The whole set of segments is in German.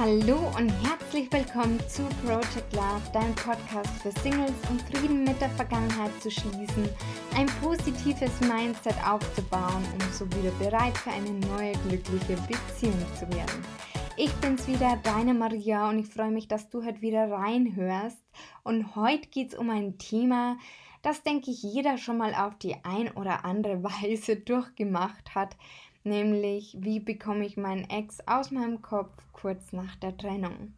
Hallo und herzlich willkommen zu Project Love, dein Podcast für Singles, um Frieden mit der Vergangenheit zu schließen, ein positives Mindset aufzubauen, um so wieder bereit für eine neue glückliche Beziehung zu werden. Ich bin's wieder, deine Maria, und ich freue mich, dass du heute wieder reinhörst. Und heute geht's um ein Thema, das denke ich jeder schon mal auf die ein oder andere Weise durchgemacht hat, nämlich wie bekomme ich meinen Ex aus meinem Kopf kurz nach der Trennung.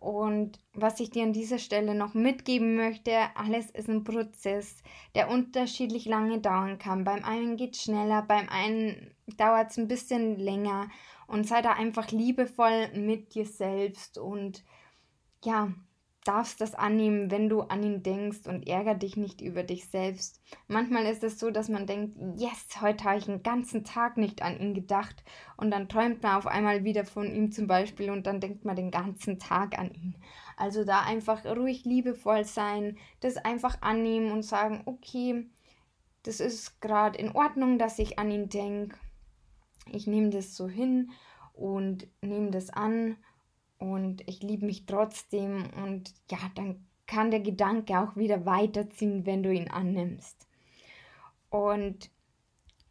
Und was ich dir an dieser Stelle noch mitgeben möchte, alles ist ein Prozess, der unterschiedlich lange dauern kann. Beim einen geht es schneller, beim einen dauert es ein bisschen länger. Und sei da einfach liebevoll mit dir selbst und ja, darfst das annehmen, wenn du an ihn denkst und ärger dich nicht über dich selbst. Manchmal ist es so, dass man denkt, yes, heute habe ich einen ganzen Tag nicht an ihn gedacht und dann träumt man auf einmal wieder von ihm zum Beispiel und dann denkt man den ganzen Tag an ihn. Also da einfach ruhig liebevoll sein, das einfach annehmen und sagen, okay, das ist gerade in Ordnung, dass ich an ihn denke. Ich nehme das so hin und nehme das an und ich liebe mich trotzdem und ja, dann kann der Gedanke auch wieder weiterziehen, wenn du ihn annimmst. Und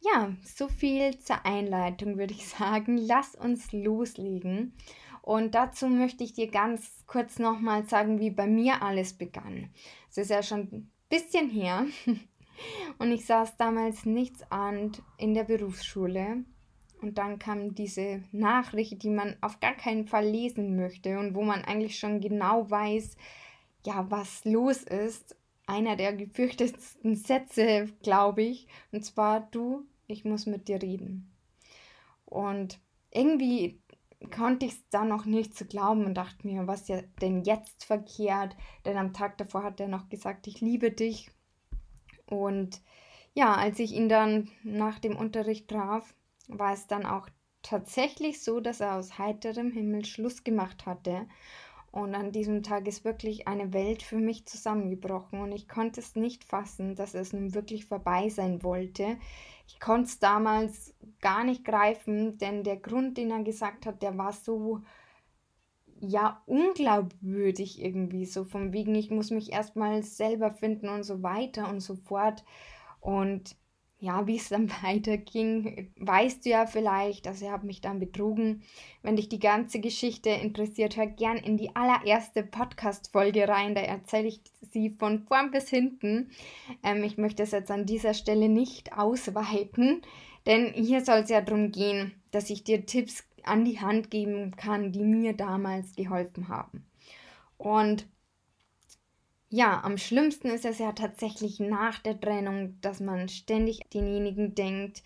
ja, so viel zur Einleitung würde ich sagen. Lass uns loslegen. Und dazu möchte ich dir ganz kurz nochmal sagen, wie bei mir alles begann. Es ist ja schon ein bisschen her. Und ich saß damals nichts an in der Berufsschule und dann kam diese Nachricht, die man auf gar keinen Fall lesen möchte und wo man eigentlich schon genau weiß, ja, was los ist. Einer der gefürchtetsten Sätze, glaube ich. Und zwar, du, ich muss mit dir reden. Und irgendwie konnte ich es da noch nicht zu glauben und dachte mir, was ja denn jetzt verkehrt? Denn am Tag davor hat er noch gesagt, ich liebe dich. Und ja, als ich ihn dann nach dem Unterricht traf, war es dann auch tatsächlich so, dass er aus heiterem Himmel Schluss gemacht hatte. Und an diesem Tag ist wirklich eine Welt für mich zusammengebrochen und ich konnte es nicht fassen, dass es nun wirklich vorbei sein wollte. Ich konnte es damals gar nicht greifen, denn der Grund, den er gesagt hat, der war so, ja, unglaubwürdig irgendwie, so von wegen, ich muss mich erstmal selber finden und so weiter und so fort. Und ja, wie es dann weiterging, weißt du ja vielleicht. Also, ihr habt mich dann betrogen. Wenn dich die ganze Geschichte interessiert, hör gern in die allererste Podcast-Folge rein. Da erzähle ich sie von vorn bis hinten. Ähm, ich möchte es jetzt an dieser Stelle nicht ausweiten, denn hier soll es ja darum gehen, dass ich dir Tipps an die Hand geben kann, die mir damals geholfen haben. Und ja, am schlimmsten ist es ja tatsächlich nach der Trennung, dass man ständig denjenigen denkt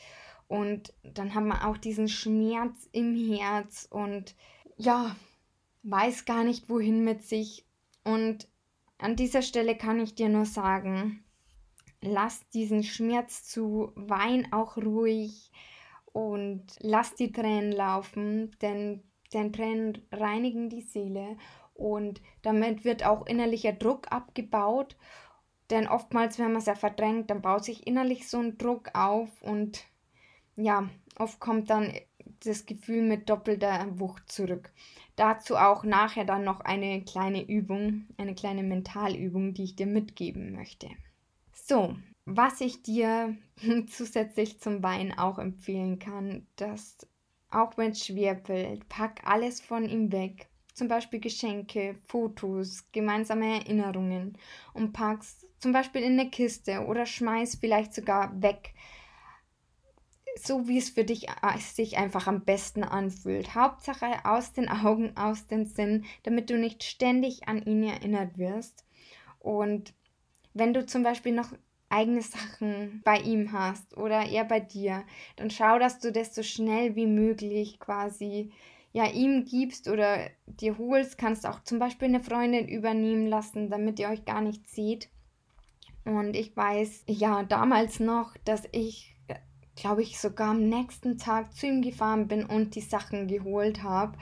und dann hat man auch diesen Schmerz im Herz und ja, weiß gar nicht wohin mit sich. Und an dieser Stelle kann ich dir nur sagen, lass diesen Schmerz zu, wein auch ruhig und lass die Tränen laufen, denn, denn Tränen reinigen die Seele und damit wird auch innerlicher Druck abgebaut. Denn oftmals, wenn man es ja verdrängt, dann baut sich innerlich so ein Druck auf und ja, oft kommt dann das Gefühl mit doppelter Wucht zurück. Dazu auch nachher dann noch eine kleine Übung, eine kleine Mentalübung, die ich dir mitgeben möchte. So, was ich dir zusätzlich zum Wein auch empfehlen kann, dass auch wenn es schwer fällt, pack alles von ihm weg zum Beispiel Geschenke, Fotos, gemeinsame Erinnerungen und packst zum Beispiel in eine Kiste oder schmeißt vielleicht sogar weg, so wie es für dich äh, sich einfach am besten anfühlt. Hauptsache aus den Augen, aus den Sinn, damit du nicht ständig an ihn erinnert wirst. Und wenn du zum Beispiel noch eigene Sachen bei ihm hast oder er bei dir, dann schau, dass du das so schnell wie möglich quasi ja, ihm gibst oder dir holst, kannst auch zum Beispiel eine Freundin übernehmen lassen, damit ihr euch gar nicht seht. Und ich weiß, ja, damals noch, dass ich, glaube ich, sogar am nächsten Tag zu ihm gefahren bin und die Sachen geholt habe.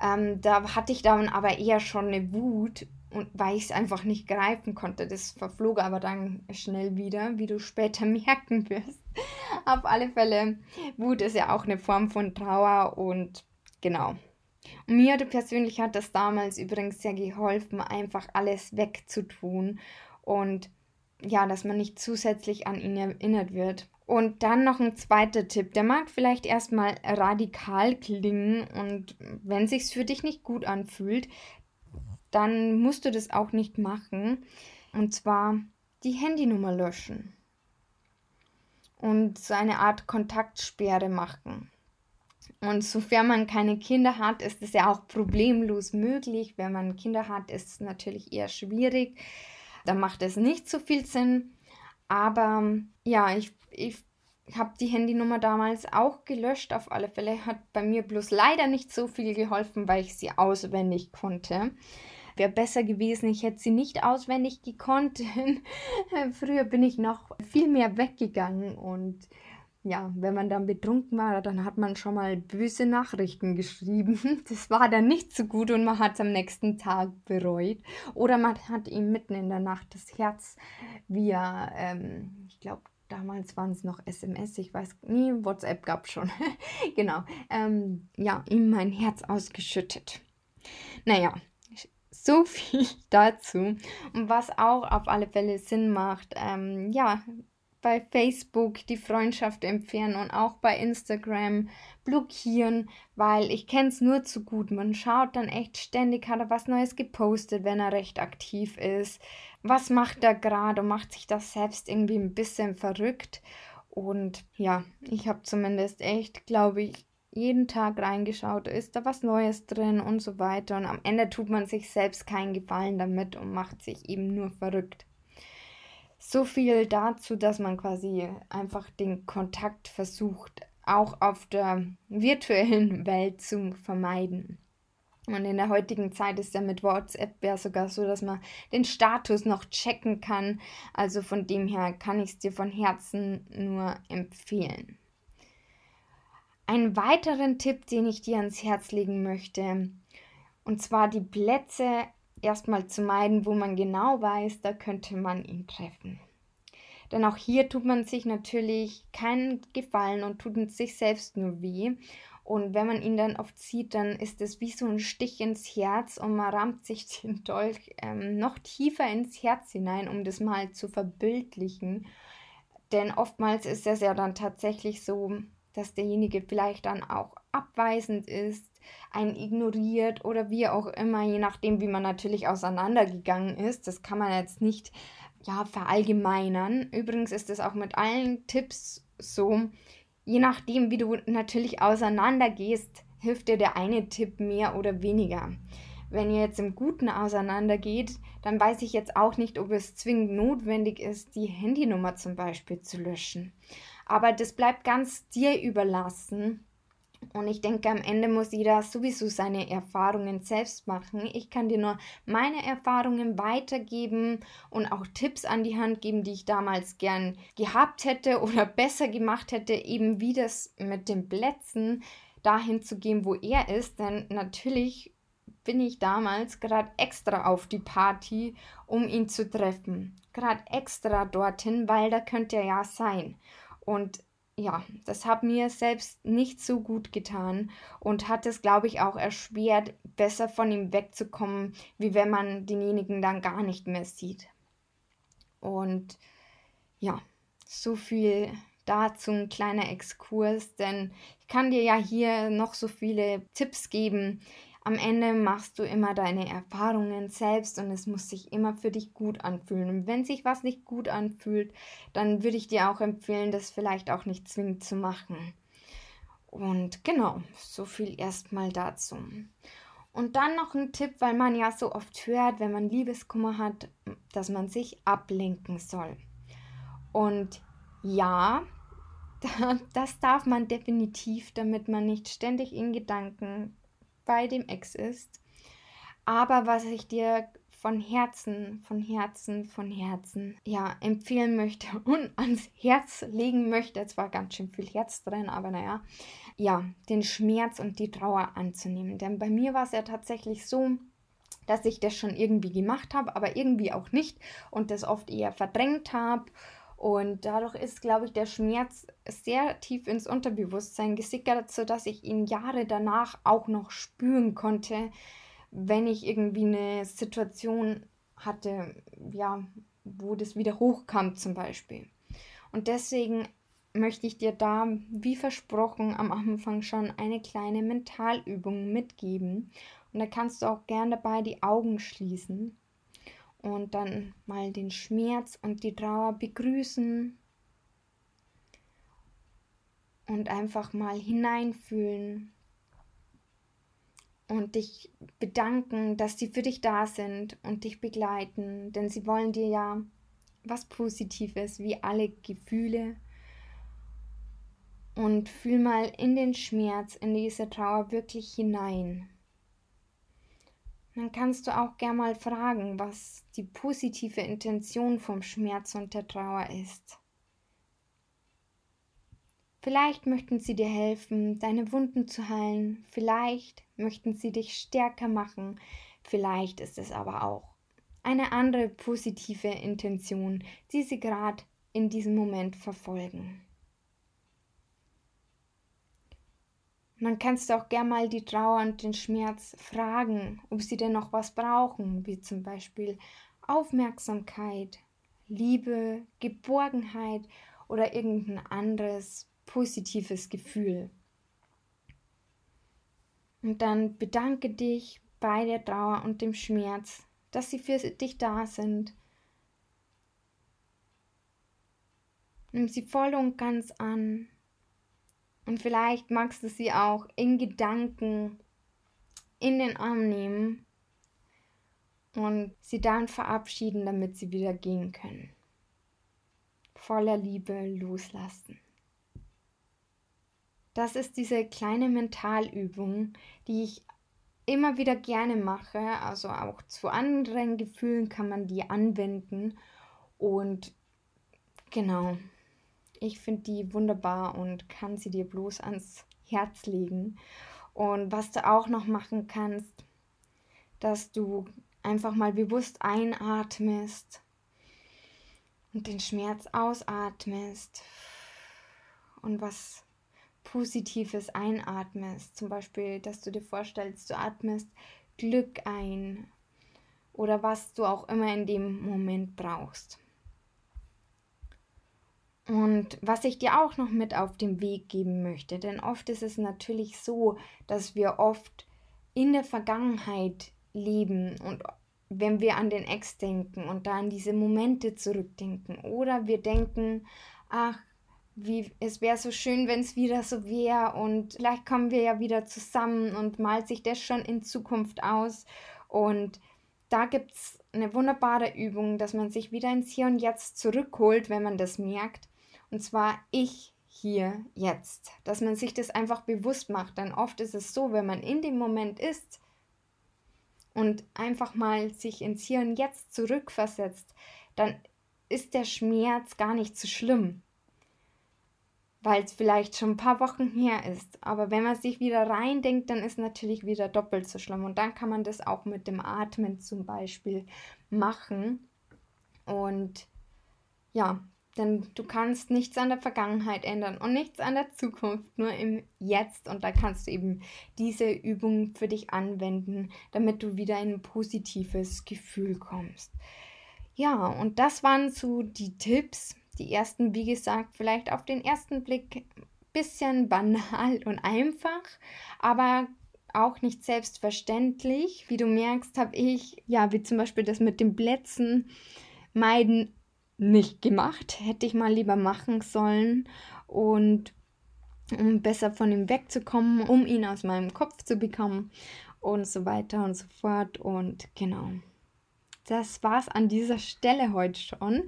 Ähm, da hatte ich dann aber eher schon eine Wut und weil ich es einfach nicht greifen konnte. Das verflog aber dann schnell wieder, wie du später merken wirst. Auf alle Fälle, Wut ist ja auch eine Form von Trauer und Genau. Und mir persönlich hat das damals übrigens sehr geholfen, einfach alles wegzutun und ja, dass man nicht zusätzlich an ihn erinnert wird. Und dann noch ein zweiter Tipp. Der mag vielleicht erstmal radikal klingen und wenn sich's für dich nicht gut anfühlt, dann musst du das auch nicht machen. Und zwar die Handynummer löschen und so eine Art Kontaktsperre machen. Und sofern man keine Kinder hat, ist es ja auch problemlos möglich. Wenn man Kinder hat, ist es natürlich eher schwierig. Da macht es nicht so viel Sinn. Aber ja, ich, ich habe die Handynummer damals auch gelöscht. Auf alle Fälle hat bei mir bloß leider nicht so viel geholfen, weil ich sie auswendig konnte. Wäre besser gewesen, ich hätte sie nicht auswendig gekonnt. Früher bin ich noch viel mehr weggegangen und ja, wenn man dann betrunken war, dann hat man schon mal böse Nachrichten geschrieben. Das war dann nicht so gut und man hat es am nächsten Tag bereut. Oder man hat ihm mitten in der Nacht das Herz via, ähm, ich glaube, damals waren es noch SMS, ich weiß, nie, WhatsApp gab es schon. genau, ähm, ja, ihm mein Herz ausgeschüttet. Naja, so viel dazu. Und was auch auf alle Fälle Sinn macht, ähm, ja, bei Facebook die Freundschaft entfernen und auch bei Instagram blockieren, weil ich kenne es nur zu gut. Man schaut dann echt ständig, hat er was Neues gepostet, wenn er recht aktiv ist. Was macht er gerade und macht sich das selbst irgendwie ein bisschen verrückt. Und ja, ich habe zumindest echt, glaube ich, jeden Tag reingeschaut, ist da was Neues drin und so weiter. Und am Ende tut man sich selbst keinen Gefallen damit und macht sich eben nur verrückt. So viel dazu, dass man quasi einfach den Kontakt versucht, auch auf der virtuellen Welt zu vermeiden. Und in der heutigen Zeit ist ja mit WhatsApp ja sogar so, dass man den Status noch checken kann. Also von dem her kann ich es dir von Herzen nur empfehlen. Einen weiteren Tipp, den ich dir ans Herz legen möchte, und zwar die Plätze erstmal zu meiden, wo man genau weiß, da könnte man ihn treffen. Denn auch hier tut man sich natürlich keinen Gefallen und tut sich selbst nur weh. Und wenn man ihn dann oft sieht, dann ist es wie so ein Stich ins Herz und man rammt sich den Dolch ähm, noch tiefer ins Herz hinein, um das mal zu verbildlichen. Denn oftmals ist es ja dann tatsächlich so, dass derjenige vielleicht dann auch abweisend ist, einen ignoriert oder wie auch immer, je nachdem, wie man natürlich auseinandergegangen ist. Das kann man jetzt nicht ja, verallgemeinern. Übrigens ist es auch mit allen Tipps so, je nachdem, wie du natürlich auseinandergehst, hilft dir der eine Tipp mehr oder weniger. Wenn ihr jetzt im Guten auseinandergeht, dann weiß ich jetzt auch nicht, ob es zwingend notwendig ist, die Handynummer zum Beispiel zu löschen. Aber das bleibt ganz dir überlassen. Und ich denke, am Ende muss jeder sowieso seine Erfahrungen selbst machen. Ich kann dir nur meine Erfahrungen weitergeben und auch Tipps an die Hand geben, die ich damals gern gehabt hätte oder besser gemacht hätte, eben wie das mit den Plätzen dahin zu gehen, wo er ist. Denn natürlich bin ich damals gerade extra auf die Party, um ihn zu treffen. Gerade extra dorthin, weil da könnte er ja sein. Und ja, das hat mir selbst nicht so gut getan und hat es, glaube ich, auch erschwert, besser von ihm wegzukommen, wie wenn man denjenigen dann gar nicht mehr sieht. Und ja, so viel dazu ein kleiner Exkurs, denn ich kann dir ja hier noch so viele Tipps geben, am Ende machst du immer deine Erfahrungen selbst und es muss sich immer für dich gut anfühlen. Und wenn sich was nicht gut anfühlt, dann würde ich dir auch empfehlen, das vielleicht auch nicht zwingend zu machen. Und genau, so viel erstmal dazu. Und dann noch ein Tipp, weil man ja so oft hört, wenn man Liebeskummer hat, dass man sich ablenken soll. Und ja, das darf man definitiv, damit man nicht ständig in Gedanken bei dem Ex ist. Aber was ich dir von Herzen, von Herzen, von Herzen, ja, empfehlen möchte und ans Herz legen möchte, jetzt war ganz schön viel Herz drin, aber naja, ja, den Schmerz und die Trauer anzunehmen. Denn bei mir war es ja tatsächlich so, dass ich das schon irgendwie gemacht habe, aber irgendwie auch nicht und das oft eher verdrängt habe Und dadurch ist, glaube ich, der Schmerz sehr tief ins Unterbewusstsein gesickert, sodass ich ihn Jahre danach auch noch spüren konnte, wenn ich irgendwie eine Situation hatte, ja, wo das wieder hochkam zum Beispiel. Und deswegen möchte ich dir da, wie versprochen, am Anfang schon eine kleine Mentalübung mitgeben. Und da kannst du auch gerne dabei die Augen schließen und dann mal den Schmerz und die Trauer begrüßen und einfach mal hineinfühlen und dich bedanken, dass sie für dich da sind und dich begleiten, denn sie wollen dir ja was Positives, wie alle Gefühle. Und fühl mal in den Schmerz, in diese Trauer wirklich hinein. Dann kannst du auch gern mal fragen, was die positive Intention vom Schmerz und der Trauer ist. Vielleicht möchten sie dir helfen, deine Wunden zu heilen, vielleicht möchten sie dich stärker machen, vielleicht ist es aber auch eine andere positive Intention, die sie gerade in diesem Moment verfolgen. Und dann kannst du auch gern mal die Trauer und den Schmerz fragen, ob sie denn noch was brauchen, wie zum Beispiel Aufmerksamkeit, Liebe, Geborgenheit oder irgendein anderes positives Gefühl. Und dann bedanke dich bei der Trauer und dem Schmerz, dass sie für dich da sind. Nimm sie voll und ganz an und vielleicht magst du sie auch in Gedanken in den Arm nehmen und sie dann verabschieden, damit sie wieder gehen können. Voller Liebe loslassen. Das ist diese kleine Mentalübung, die ich immer wieder gerne mache. Also auch zu anderen Gefühlen kann man die anwenden. Und genau, ich finde die wunderbar und kann sie dir bloß ans Herz legen. Und was du auch noch machen kannst, dass du einfach mal bewusst einatmest und den Schmerz ausatmest und was Positives einatmest. Zum Beispiel, dass du dir vorstellst, du atmest Glück ein oder was du auch immer in dem Moment brauchst. Und was ich dir auch noch mit auf den Weg geben möchte, denn oft ist es natürlich so, dass wir oft in der Vergangenheit leben und wenn wir an den Ex denken und da an diese Momente zurückdenken oder wir denken, ach, wie es wäre so schön, wenn es wieder so wäre und vielleicht kommen wir ja wieder zusammen und malt sich das schon in Zukunft aus. Und da gibt es eine wunderbare Übung, dass man sich wieder ins Hier und Jetzt zurückholt, wenn man das merkt und zwar ich hier jetzt. Dass man sich das einfach bewusst macht. Denn oft ist es so, wenn man in dem Moment ist und einfach mal sich ins Hier und Jetzt zurückversetzt, dann ist der Schmerz gar nicht so schlimm. Weil es vielleicht schon ein paar Wochen her ist. Aber wenn man sich wieder reindenkt, dann ist natürlich wieder doppelt so schlimm. Und dann kann man das auch mit dem Atmen zum Beispiel machen. Und ja, denn du kannst nichts an der Vergangenheit ändern und nichts an der Zukunft, nur im Jetzt. Und da kannst du eben diese Übung für dich anwenden, damit du wieder in ein positives Gefühl kommst. Ja, und das waren so die Tipps. Die ersten, wie gesagt, vielleicht auf den ersten Blick ein bisschen banal und einfach, aber auch nicht selbstverständlich. Wie du merkst, habe ich, ja, wie zum Beispiel das mit dem Plätzen meiden nicht gemacht. Hätte ich mal lieber machen sollen und um besser von ihm wegzukommen, um ihn aus meinem Kopf zu bekommen und so weiter und so fort. Und genau. Das war's an dieser Stelle heute schon.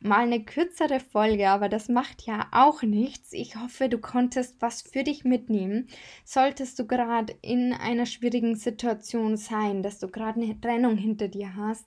Mal eine kürzere Folge, aber das macht ja auch nichts. Ich hoffe, du konntest was für dich mitnehmen. Solltest du gerade in einer schwierigen Situation sein, dass du gerade eine Trennung hinter dir hast,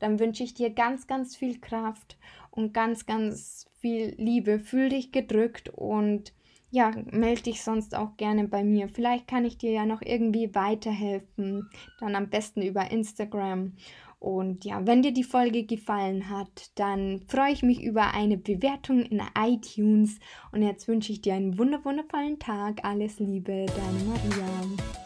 dann wünsche ich dir ganz, ganz viel Kraft und ganz, ganz viel Liebe. Fühl dich gedrückt und ja, melde dich sonst auch gerne bei mir. Vielleicht kann ich dir ja noch irgendwie weiterhelfen. Dann am besten über Instagram. Und ja, wenn dir die Folge gefallen hat, dann freue ich mich über eine Bewertung in iTunes. Und jetzt wünsche ich dir einen wundervollen Tag. Alles Liebe, deine Maria.